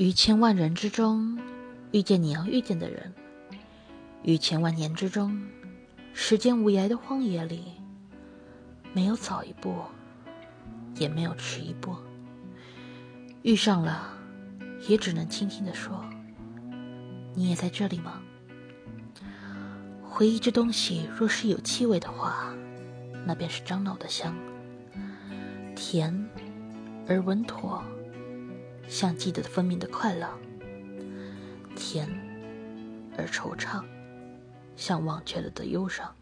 于千万人之中遇见你要遇见的人，于千万年之中，时间无涯的荒野里，没有早一步，也没有迟一步。遇上了，也只能轻轻地说：“你也在这里吗？”回忆这东西，若是有气味的话，那便是樟脑的香，甜而稳妥。像记得的分明的快乐，甜而惆怅，像忘却了的忧伤。